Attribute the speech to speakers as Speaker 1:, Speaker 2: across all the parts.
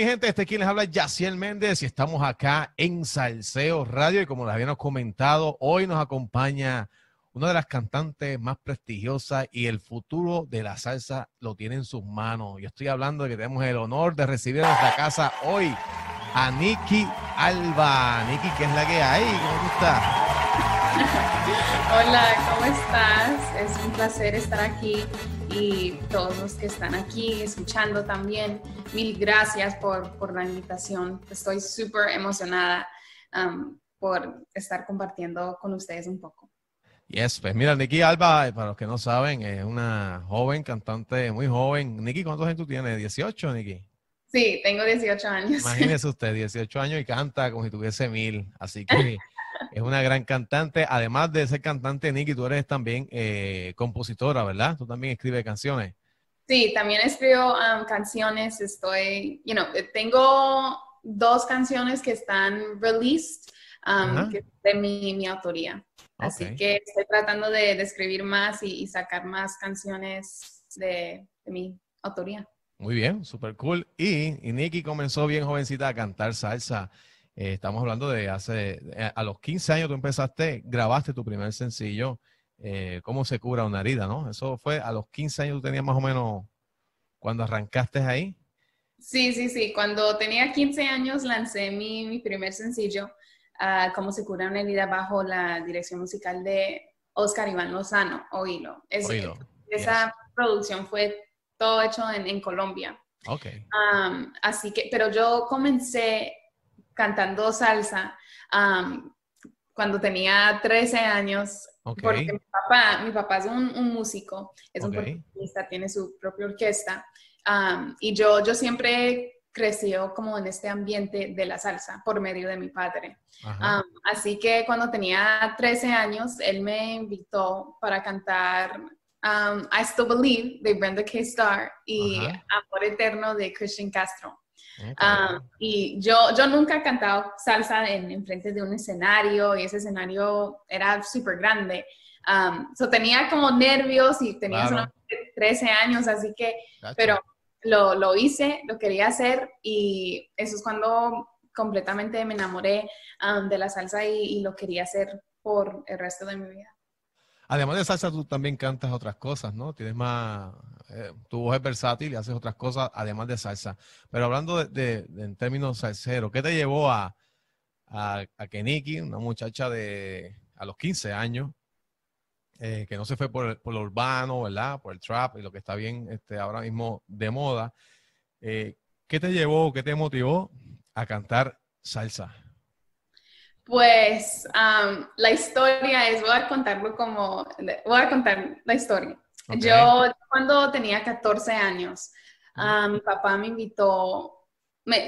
Speaker 1: Mi gente, este es quien les habla, Yaciel Méndez, y estamos acá en Salseo Radio. Y como les habíamos comentado, hoy nos acompaña una de las cantantes más prestigiosas y el futuro de la salsa lo tiene en sus manos. Yo estoy hablando de que tenemos el honor de recibir en nuestra casa hoy a Nikki Alba. Nikki, ¿qué es la que hay? ¿Cómo estás?
Speaker 2: Hola, ¿cómo estás? Es un placer estar aquí y todos los que están aquí escuchando también. Mil gracias por, por la invitación. Estoy súper emocionada um, por estar compartiendo con ustedes un poco.
Speaker 1: Yes, pues mira, Nikki Alba, para los que no saben, es una joven cantante, muy joven. Nikki, ¿cuántos años tú tienes? ¿18, Nikki?
Speaker 2: Sí, tengo 18 años.
Speaker 1: Imagínese usted, 18 años y canta como si tuviese mil. Así que es una gran cantante. Además de ser cantante, Nikki, tú eres también eh, compositora, ¿verdad? Tú también escribes canciones.
Speaker 2: Sí, también escribo um, canciones. Estoy, you know, tengo dos canciones que están released um, de mi, mi autoría. Así que estoy tratando de, escribir más y, sacar más canciones de, mi autoría.
Speaker 1: Muy bien, súper cool. Y, y Nikki comenzó bien jovencita a cantar salsa. Eh, estamos hablando de hace, eh, a los 15 años tú empezaste, grabaste tu primer sencillo, eh, ¿Cómo se cura una herida? ¿no? Eso fue a los 15 años, tú tenías más o menos, cuando arrancaste ahí.
Speaker 2: Sí, sí, sí. Cuando tenía 15 años lancé mi, mi primer sencillo cómo se cura una herida bajo la dirección musical de Oscar Iván Lozano, Oílo. Esa producción fue todo hecho en, Colombia.
Speaker 1: Ok.
Speaker 2: así que, pero yo comencé cantando salsa cuando tenía 13 años, porque mi papá, mi papá es un, músico, es un percusionista, tiene su propia orquesta, y yo, yo siempre creció como en este ambiente de la salsa por medio de mi padre. así que cuando tenía 13 años, él me invitó para cantar I Still Believe de Brenda K. Starr y Amor Eterno de Christian Castro. Y yo, yo nunca he cantado salsa en, frente de un escenario y ese escenario era súper grande. Um, tenía como nervios y tenía solo 13 años, así que, pero lo, lo, hice, lo quería hacer y eso es cuando completamente me enamoré um, de la salsa y, lo quería hacer por el resto de mi vida.
Speaker 1: Además de salsa, tú también cantas otras cosas, ¿no? Tienes más, eh, tu voz es versátil y haces otras cosas además de salsa. Pero hablando de, en términos salseros, ¿qué te llevó a, a, a Keniki, una muchacha de a los 15 años, eh, que no se fue por, por, lo urbano, ¿verdad? Por el trap y lo que está bien este, ahora mismo de moda. Eh, ¿Qué te llevó, qué te motivó a cantar salsa?
Speaker 2: Pues la historia es, voy a contarlo como, voy a contar la historia. Yo cuando tenía 14 años, mi papá me invitó,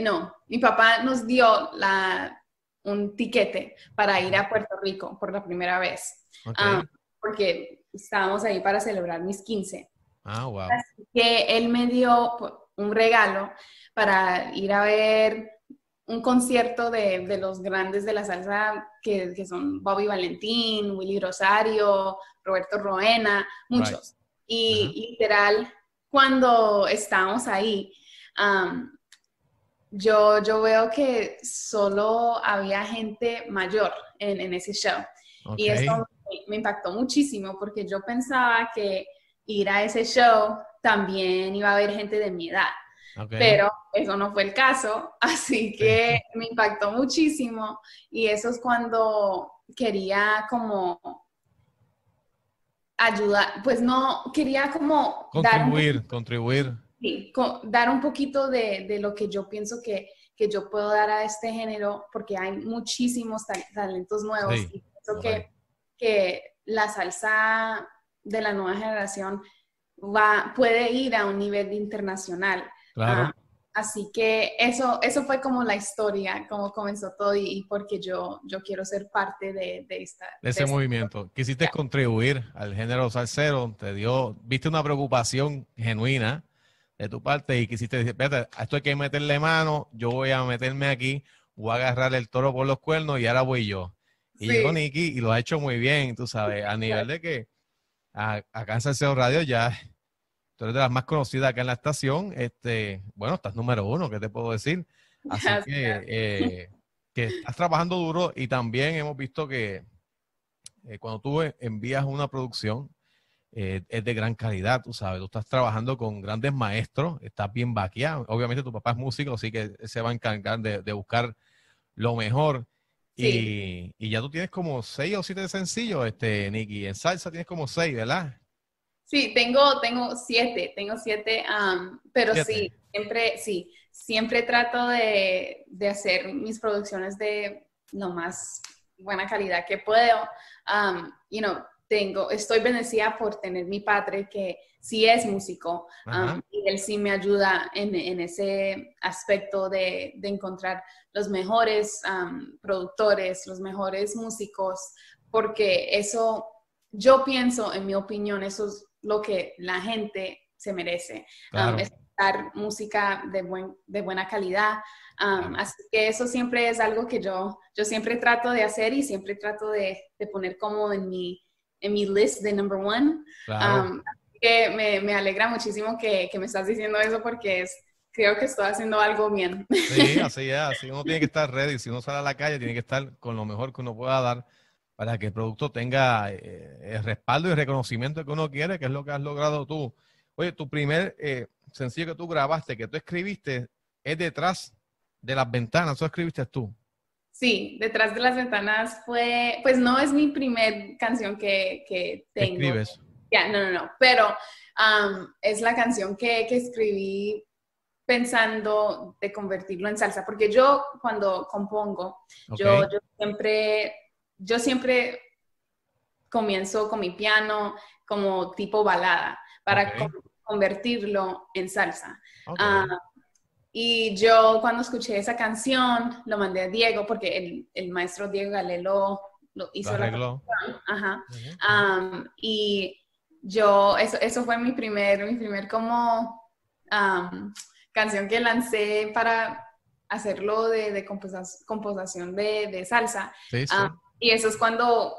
Speaker 2: no, mi papá nos dio la, un tiquete para ir a Puerto Rico por la primera vez porque estábamos ahí para celebrar mis 15.
Speaker 1: Ah, wow.
Speaker 2: Así que él me dio un regalo para ir a ver un concierto de, de los grandes de la salsa que, que, son Bobby Valentín, Willy Rosario, Roberto Roena, muchos. Y literal, cuando estábamos ahí, yo, yo veo que solo había gente mayor en, en ese show. Y eso me impactó muchísimo porque yo pensaba que ir a ese show también iba a haber gente de mi edad. Pero eso no fue el caso, así que me impactó muchísimo. Y eso es cuando quería como ayudar, pues no, quería como...
Speaker 1: Contribuir, dar contribuir.
Speaker 2: Sí, dar un poquito de, de, lo que yo pienso que, que, yo puedo dar a este género, porque hay muchísimos talentos nuevos y pienso que que la salsa de la nueva generación va, puede ir a un nivel internacional.
Speaker 1: Claro. Ah,
Speaker 2: así que eso, eso fue como la historia, cómo comenzó todo y, porque yo, yo quiero ser parte de, esta.
Speaker 1: De ese movimiento. Quisiste contribuir al género salsero, te dio, viste una preocupación genuina de tu parte y quisiste decir, espérate, esto hay que meterle mano, yo voy a meterme aquí, voy a agarrar el toro por los cuernos y ahora voy yo. Y llegó Nicky y lo ha hecho muy bien, tú sabes, a nivel de que a, acá en Salseo Radio ya tú eres de las más conocidas acá en la estación. Este, bueno, estás número uno, ¿qué te puedo decir? Así que, eh, que estás trabajando duro y también hemos visto que eh, cuando tú envías una producción, eh, es de gran calidad, tú sabes, tú estás trabajando con grandes maestros, estás bien vaqueado. Obviamente tu papá es músico, así que se va a encargar de, buscar lo mejor. Y, y, ya tú tienes como seis o siete sencillos, este, Nicky. En salsa tienes como seis, ¿verdad?
Speaker 2: Sí, tengo, tengo siete, tengo siete, pero sí, siempre, sí, siempre trato de, de, hacer mis producciones de lo más buena calidad que puedo. Um, you know, tengo, estoy bendecida por tener mi padre que sí es músico um, y él sí me ayuda en, en ese aspecto de, de, encontrar los mejores um, productores, los mejores músicos, porque eso, yo pienso, en mi opinión, eso es lo que la gente se merece. Um, escuchar música de, buen, de buena calidad. Así que eso siempre es algo que yo, yo siempre trato de hacer y siempre trato de, de poner como en mi en mi list de number one. Um, que me, me, alegra muchísimo que, que, me estás diciendo eso porque es, creo que estoy haciendo algo bien.
Speaker 1: Sí, así es, así uno tiene que estar ready. Si uno sale a la calle, tiene que estar con lo mejor que uno pueda dar para que el producto tenga eh, el respaldo y el reconocimiento que uno quiere, que es lo que has logrado tú. Oye, tu primer eh, sencillo que tú grabaste, que tú escribiste, es detrás de las ventanas, ¿eso escribiste tú?
Speaker 2: Sí, Detrás de las Ventanas fue, pues no es mi primer canción que, que tengo.
Speaker 1: ¿Escribes?
Speaker 2: Ya, no, no, no, pero um, es la canción que, que, escribí pensando de convertirlo en salsa, porque yo cuando compongo, yo, yo, siempre, yo siempre comienzo con mi piano como tipo balada para convertirlo en salsa. Ah, y yo cuando escuché esa canción, lo mandé a Diego, porque el, el maestro Diego Galelo lo hizo la canción. Ajá. y yo, eso, eso fue mi primer, mi primer como canción que lancé para hacerlo de, de composición de, de salsa. Y eso es cuando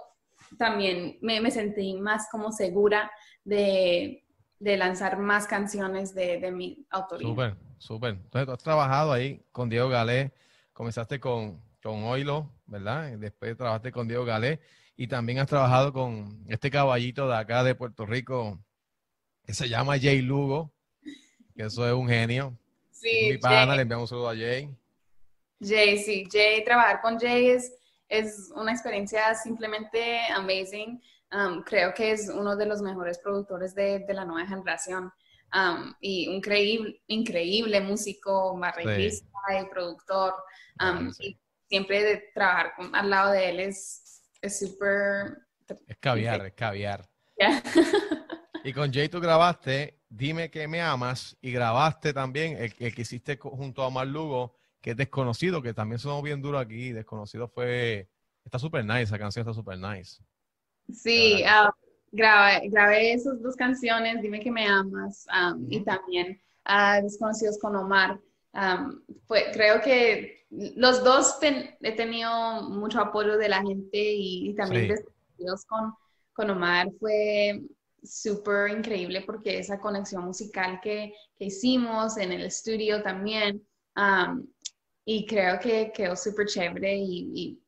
Speaker 2: también me, me sentí más como segura de, de lanzar más canciones de, de mi autoría.
Speaker 1: Súper. Entonces, tú has trabajado ahí con Diego Galé, comenzaste con, con Oilo, ¿verdad? Después trabajaste con Diego Galé y también has trabajado con este caballito de acá de Puerto Rico que se llama Jay Lugo, que eso es un genio.
Speaker 2: Sí,
Speaker 1: mi pana, le enviamos un saludo a Jay.
Speaker 2: Jay, sí, Jay, trabajar con Jay es, es una experiencia simplemente amazing. Um, creo que es uno de los mejores productores de, de la nueva generación y un increíble, increíble músico, marreguista y productor. y siempre de trabajar al lado de él es súper...
Speaker 1: Es, caviar, es caviar. y con Jay tú grabaste Dime que me amas y grabaste también el, que hiciste junto a Omar Lugo, que es desconocido, que también sonó bien duro aquí. Desconocido fue... Está súper nice, esa canción está súper nice.
Speaker 2: Sí, grabé, grabé esas dos canciones, Dime que me amas, y también a Desconocidos con Omar. fue, creo que los dos he tenido mucho apoyo de la gente y, también Desconocidos con, con Omar fue súper increíble porque esa conexión musical que, que, hicimos en el estudio también. Y creo que quedó súper chévere y, y,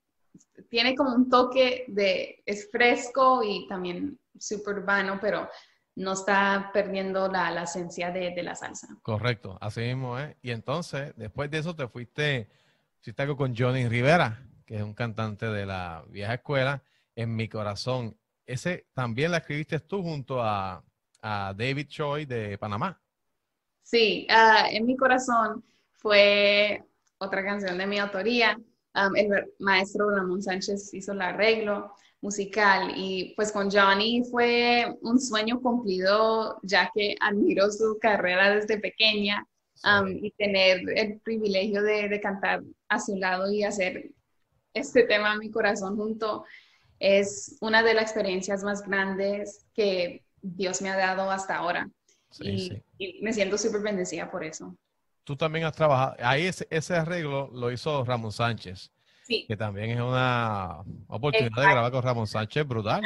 Speaker 2: tiene como un toque de, es fresco y también súper urbano, pero no está perdiendo la, la esencia de, de, la salsa.
Speaker 1: Correcto, así mismo ¿eh? Y entonces, después de eso te fuiste, hiciste algo con Johnny Rivera, que es un cantante de la vieja escuela, En mi corazón. Ese también la escribiste tú junto a, a David Choi de Panamá.
Speaker 2: Sí, uh, En mi corazón fue otra canción de mi autoría. Um, el maestro Ramón Sánchez hizo el arreglo musical. Y pues con Johnny fue un sueño cumplido, ya que admiro su carrera desde pequeña um, y tener el privilegio de, de, cantar a su lado y hacer este tema a mi corazón junto es una de las experiencias más grandes que Dios me ha dado hasta ahora. y, me siento súper bendecida por eso.
Speaker 1: Tú también has trabajado, ahí ese, ese arreglo lo hizo Ramón Sánchez. Que también es una oportunidad de grabar con Ramón Sánchez brutal.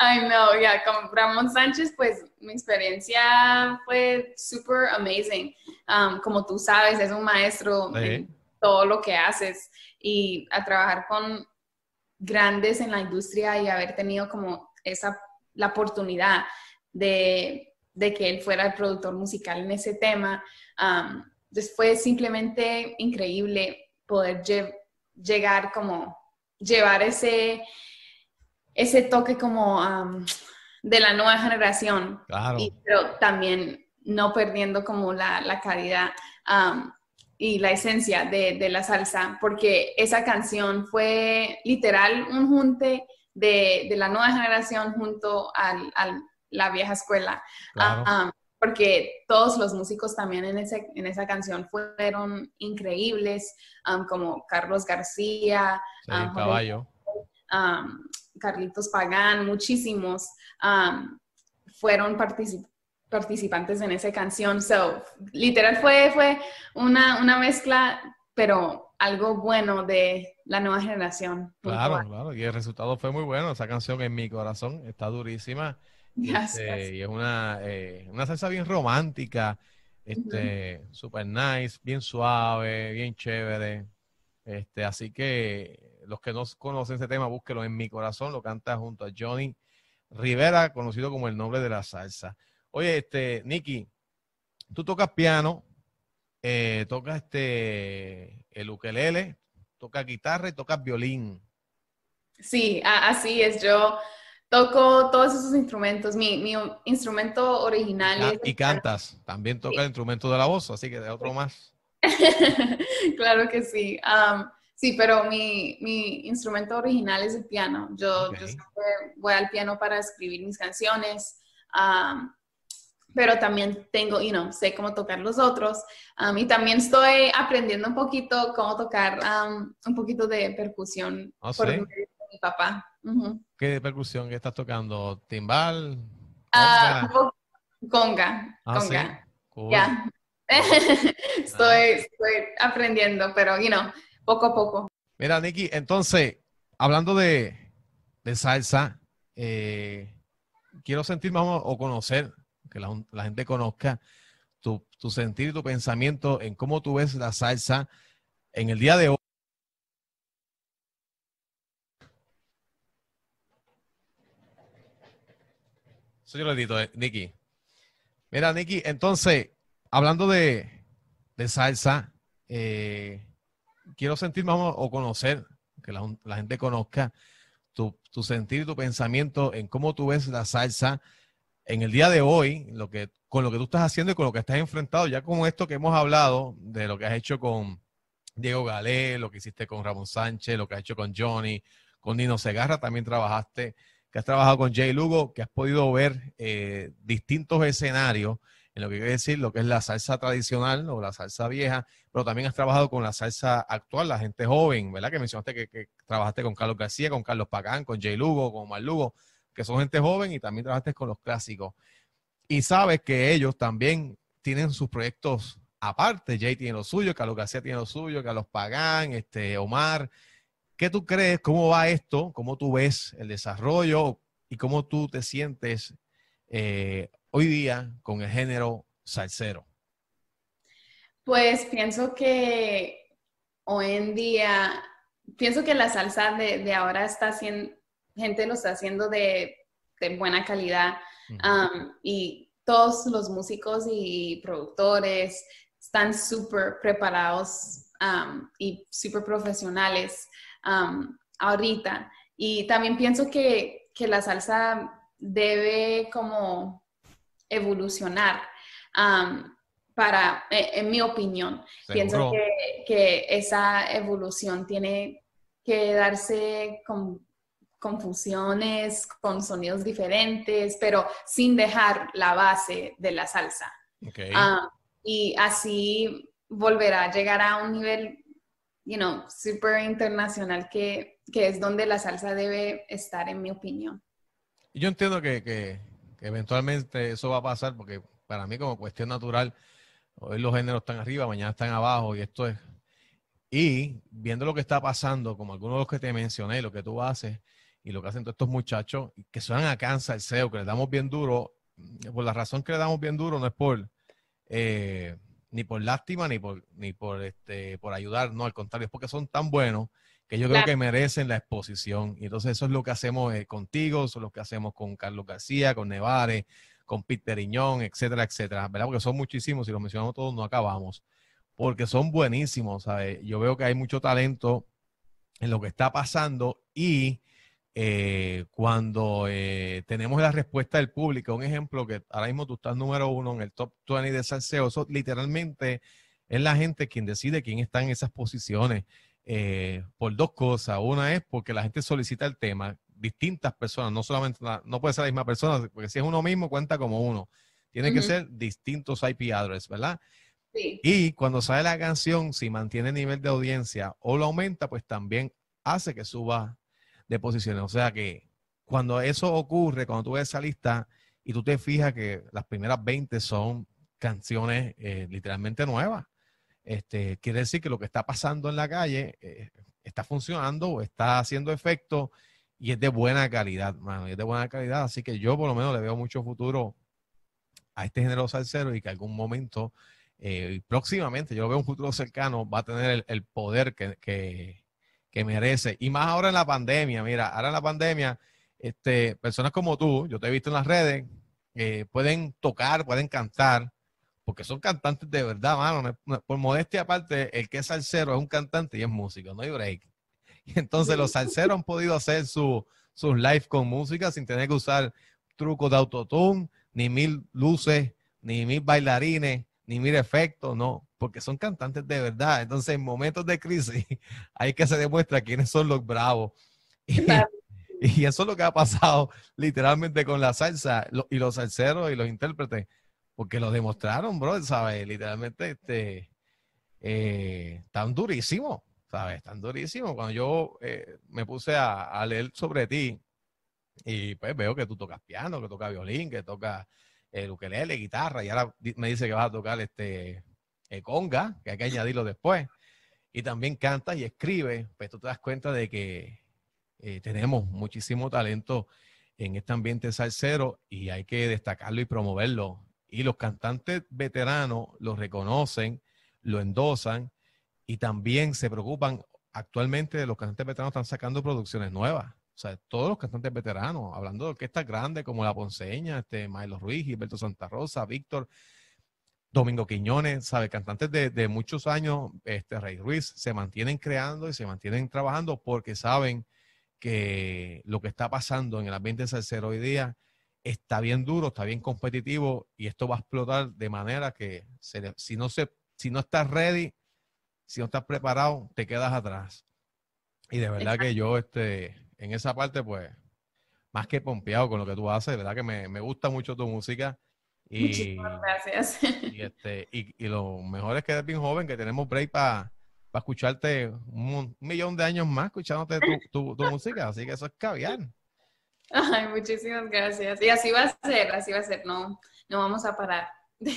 Speaker 2: I know, yeah, con Ramón Sánchez, pues mi experiencia fue super amazing. Um, como tú sabes, es un maestro en todo lo que haces y a trabajar con grandes en la industria y haber tenido como esa, la oportunidad de, de que él fuera el productor musical en ese tema. Um, fue simplemente increíble poder llegar como, llevar ese, ese toque como de la nueva generación, pero también no perdiendo como la, la calidad y la esencia de, la salsa, porque esa canción fue literal un junte de, la nueva generación junto a la vieja escuela porque todos los músicos también en, ese, en esa canción fueron increíbles, um, como Carlos García,
Speaker 1: um, Caballo.
Speaker 2: Um, Carlitos Pagán, muchísimos fueron participantes en esa canción. So, literal fue, fue una, una mezcla, pero algo bueno de la nueva generación.
Speaker 1: Claro, claro, y el resultado fue muy bueno. Esa canción en mi corazón está durísima. Este, y es una, eh, una salsa bien romántica, este, super nice, bien suave, bien chévere. Este, así que los que no conocen ese tema, búsquelo en mi corazón, lo canta junto a Johnny Rivera, conocido como el nombre de la salsa. Oye, este, Nicky, tú tocas piano, eh, tocas este el ukelele, tocas guitarra y tocas violín.
Speaker 2: Sí, así es. Yo toco todos esos instrumentos. Mi, mi instrumento original
Speaker 1: es... Y cantas, también toca el instrumento de la voz, así que de otro más.
Speaker 2: claro que sí. sí, pero mi, mi, instrumento original es el piano. Yo, yo voy al piano para escribir mis canciones. pero también tengo, you know, sé cómo tocar los otros. y también estoy aprendiendo un poquito cómo tocar un poquito de percusión
Speaker 1: oh, por
Speaker 2: mi papá.
Speaker 1: ¿Qué percusión que estás tocando? ¿Timbal?
Speaker 2: Ah, conga. conga.
Speaker 1: Ah,
Speaker 2: ya. estoy, aprendiendo, pero, you know, poco a poco.
Speaker 1: Mira, Nicky, entonces, hablando de, salsa, eh, quiero sentir más o conocer, que la, gente conozca tu, tu sentir y tu pensamiento en cómo tú ves la salsa en el día de hoy Soy yo lo edito, eh, Nicky. Mira, Nicky, entonces, hablando de, salsa, eh, quiero sentir más o conocer, que la, gente conozca tu, tu, sentir, tu pensamiento en cómo tú ves la salsa en el día de hoy, lo que, con lo que tú estás haciendo y con lo que estás enfrentado, ya con esto que hemos hablado, de lo que has hecho con Diego Galé, lo que hiciste con Ramón Sánchez, lo que has hecho con Johnny, con Nino Segarra, también trabajaste que has trabajado con Jay Lugo, que has podido ver eh, distintos escenarios en lo que quiere decir lo que es la salsa tradicional o la salsa vieja, pero también has trabajado con la salsa actual, la gente joven, ¿verdad? Que mencionaste que, trabajaste con Carlos García, con Carlos Pagán, con Jay Lugo, con Mar Lugo, que son gente joven y también trabajaste con los clásicos. Y sabes que ellos también tienen sus proyectos aparte. Jay tiene lo suyo, Carlos García tiene lo suyo, Carlos Pagán, este, Omar, ¿Qué tú crees? ¿Cómo va esto? ¿Cómo tú ves el desarrollo y cómo tú te sientes eh, hoy día con el género salsero?
Speaker 2: Pues pienso que hoy en día, pienso que la salsa de, ahora está haciendo, gente lo está haciendo de, buena calidad um, y todos los músicos y productores están súper preparados um, y súper profesionales ahorita. Y también pienso que, la salsa debe como evolucionar. para, e, en mi opinión, pienso que, esa evolución tiene que darse con confusiones, con sonidos diferentes, pero sin dejar la base de la salsa. y así volverá a llegar a un nivel you know, súper internacional que, es donde la salsa debe estar, en mi opinión.
Speaker 1: Yo entiendo que, eventualmente eso va a pasar porque para mí como cuestión natural, hoy los géneros están arriba, mañana están abajo y esto es... Y viendo lo que está pasando, como algunos de los que te mencioné, lo que tú haces, y lo que hacen todos estos muchachos que suenan acá en Salseo, que le damos bien duro, por la razón que le damos bien duro no es por eh, ni por lástima ni por ni por este por ayudar, no, al contrario, es porque son tan buenos que yo creo que merecen la exposición. Y entonces eso es lo que hacemos eh, contigo, eso es lo que hacemos con Carlos García, con Nevares, con Peter Iñón, etcétera, etcétera, ¿verdad? Porque son muchísimos, y los mencionamos todos, no acabamos, porque son buenísimos, ¿sabes? Yo veo que hay mucho talento en lo que está pasando y eh, cuando eh, tenemos la respuesta del público, un ejemplo que ahora mismo tú estás número uno en el top 20 de salseo, eso literalmente es la gente quien decide quién está en esas posiciones eh, por dos cosas. Una es porque la gente solicita el tema, distintas personas, no solamente, no puede ser la misma persona, porque si es uno mismo cuenta como uno. Tiene que ser distintos IP address, ¿verdad? Sí. Y cuando sale la canción, si mantiene el nivel de audiencia o lo aumenta, pues también hace que suba de posiciones. O sea que cuando eso ocurre, cuando tú ves esa lista y tú te fijas que las primeras 20 son canciones eh, literalmente nuevas, este, quiere decir que lo que está pasando en la calle eh, está funcionando, está haciendo efecto y es de buena calidad, mano, es de buena calidad. Así que yo por lo menos le veo mucho futuro a este género salsero y que algún momento, eh, próximamente, yo lo veo un futuro cercano, va a tener el, poder que, merece. Y más ahora en la pandemia, mira, ahora en la pandemia, este, personas como tú, yo te he visto en las redes, eh, pueden tocar, pueden cantar, porque son cantantes de verdad, mano. Por modestia aparte, el que es salsero es un cantante y es músico, no hay break. Y entonces los salseros han podido hacer sus live con música sin tener que usar trucos de autotune, ni mil luces, ni mil bailarines, ni mil efectos, no, porque son cantantes de verdad. Entonces, en momentos de crisis, hay que se demuestra quiénes son los bravos. Y, eso es lo que ha pasado literalmente con la salsa y los salseros y los intérpretes porque lo demostraron, bro, ¿sabes? Literalmente, este, eh, tan durísimo, ¿sabes? Tan durísimo. Cuando yo eh, me puse a, leer sobre ti, y pues veo que tú tocas piano, que tocas violín, que tocas el ukelele, guitarra, y ahora me dice que vas a tocar este eh, conga, que hay que añadirlo después, y también cantas y escribes, pues tú te das cuenta de que tenemos muchísimo talento en este ambiente salsero y hay que destacarlo y promoverlo y los cantantes veteranos lo reconocen, lo endosan y también se preocupan. Actualmente los cantantes veteranos están sacando producciones nuevas. O sea, todos los cantantes veteranos, hablando de orquestas grandes como La Ponceña, este, Milo Ruiz, Gilberto Santa Rosa, Víctor, Domingo Quiñones, ¿sabe? Cantantes de, muchos años, este, Rey Ruiz, se mantienen creando y se mantienen trabajando porque saben que lo que está pasando en el ambiente salsero hoy día está bien duro, está bien competitivo y esto va a explotar de manera que si, no se, si no estás ready, si no estás preparado, te quedas atrás. Y de verdad que yo este, en esa parte, pues, más que pompeado con lo que tú haces, de verdad que me, gusta mucho tu música. Y,
Speaker 2: Muchísimas gracias.
Speaker 1: Y, este, y, lo mejor es que eres bien joven, que tenemos break para escucharte un, millón de años más escuchándote tu, tu música. Así que eso es caviar.
Speaker 2: Ay, muchísimas gracias. Y así va a ser, así va a ser, no, no vamos a parar.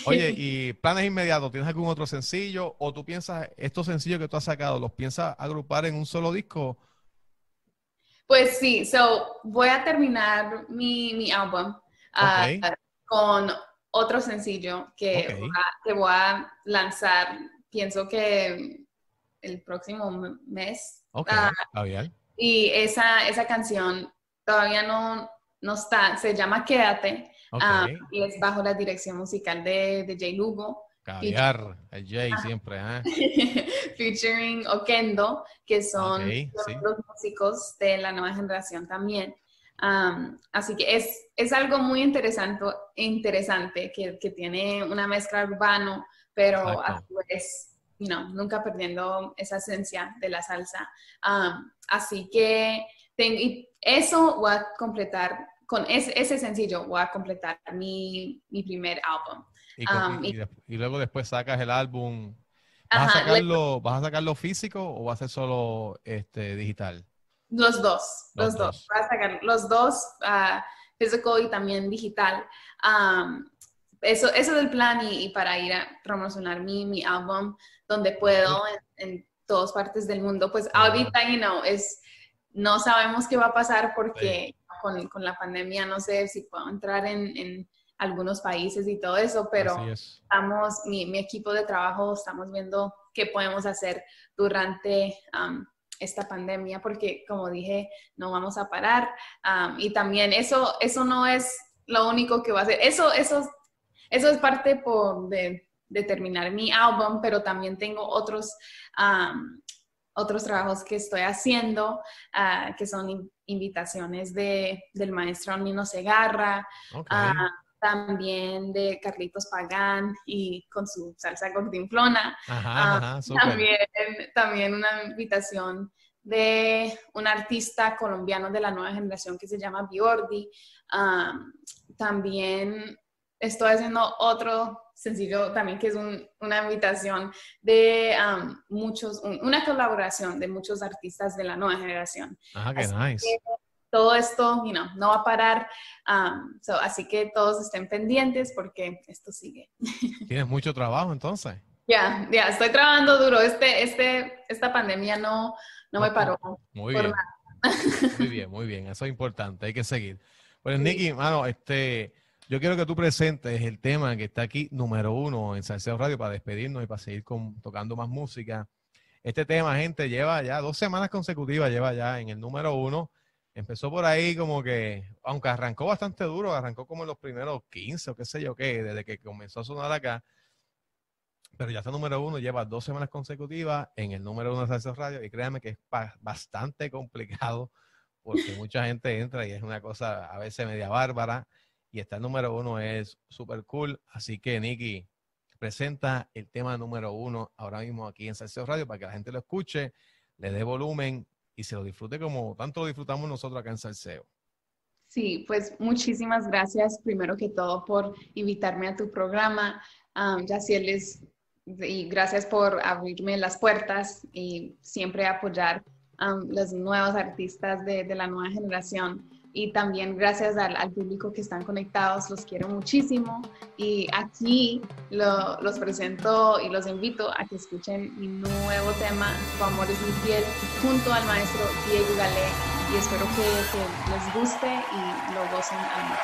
Speaker 1: Oye, ¿y planes inmediatos? ¿Tienes algún otro sencillo? ¿O tú piensas, estos sencillos que tú has sacado, los piensas agrupar en un solo disco?
Speaker 2: Pues sí, so voy a terminar mi, mi álbum ah, con otro sencillo que, voy a, lanzar, pienso que el próximo mes.
Speaker 1: Ok, ah,
Speaker 2: Y esa, esa canción todavía no, no está, se llama Quédate ah, y es bajo la dirección musical de, de Jay Lugo.
Speaker 1: Caviar, Jay siempre,
Speaker 2: ¿eh? featuring Okendo, que son los, músicos de la nueva generación también. Así que es, es algo muy interesante, interesante que, que tiene una mezcla urbano, pero a su vez, nunca perdiendo esa esencia de la salsa. así que tengo, eso voy a completar, con ese, ese sencillo voy a completar mi, mi primer álbum.
Speaker 1: Um, y, luego después sacas el álbum. ¿Vas, a sacarlo, ¿Vas a sacarlo físico o va a ser solo este, digital?
Speaker 2: Los dos, los, dos. Voy a sacar los dos, uh, físico y también digital. Um, eso, eso es el plan y, para ir a promocionar mi, mi álbum donde puedo en, en todas partes del mundo. Pues ahorita, you know, es no sabemos qué va a pasar porque con, con, la pandemia no sé si puedo entrar en, en algunos países y todo eso, pero estamos, mi, mi, equipo de trabajo, estamos viendo qué podemos hacer durante esta pandemia, porque como dije, no vamos a parar. y también eso, eso no es lo único que va a hacer. Eso, eso, eso es parte por de, de terminar mi álbum, pero también tengo otros, otros trabajos que estoy haciendo, ah, que son invitaciones de, del maestro Nino Segarra. Ah, también de Carlitos Pagán y con su salsa gordinflona. Ah, también, también una invitación de un artista colombiano de la nueva generación que se llama Biordi. también estoy haciendo otro sencillo también que es una invitación de muchos, una colaboración de muchos artistas de la nueva generación.
Speaker 1: Ah, qué nice
Speaker 2: todo esto you no va a parar. Um, así que todos estén pendientes porque esto sigue.
Speaker 1: Tienes mucho trabajo entonces.
Speaker 2: Ya, ya, estoy trabajando duro. Este, este, esta pandemia no, no me paró.
Speaker 1: Muy bien. Muy bien, muy bien. Eso es importante, hay que seguir. Pues, Nicky, mano, este, yo quiero que tú presentes el tema que está aquí, número uno en Salseo Radio, para despedirnos y para seguir con, tocando más música. Este tema, gente, lleva ya dos semanas consecutivas, lleva ya en el número uno empezó por ahí como que, aunque arrancó bastante duro, arrancó como en los primeros 15 o qué sé yo qué, desde que comenzó a sonar acá. Pero ya está número uno, lleva dos semanas consecutivas en el número uno de Salsa Radio y créanme que es bastante complicado porque mucha gente entra y es una cosa a veces media bárbara y está el número uno es súper cool. Así que Nicky presenta el tema número uno ahora mismo aquí en Salseo Radio para que la gente lo escuche, le dé volumen y se lo disfrute como tanto lo disfrutamos nosotros acá en Salseo.
Speaker 2: Sí, pues muchísimas gracias primero que todo por invitarme a tu programa. Um, Yacieles, y gracias por abrirme las puertas y siempre apoyar a los nuevos artistas de, de la nueva generación y también gracias al, público que están conectados, los quiero muchísimo y aquí lo, los presento y los invito a que escuchen mi nuevo tema, Tu amor es mi piel, junto al maestro Diego Galé y espero que, que les guste y lo gocen al máximo.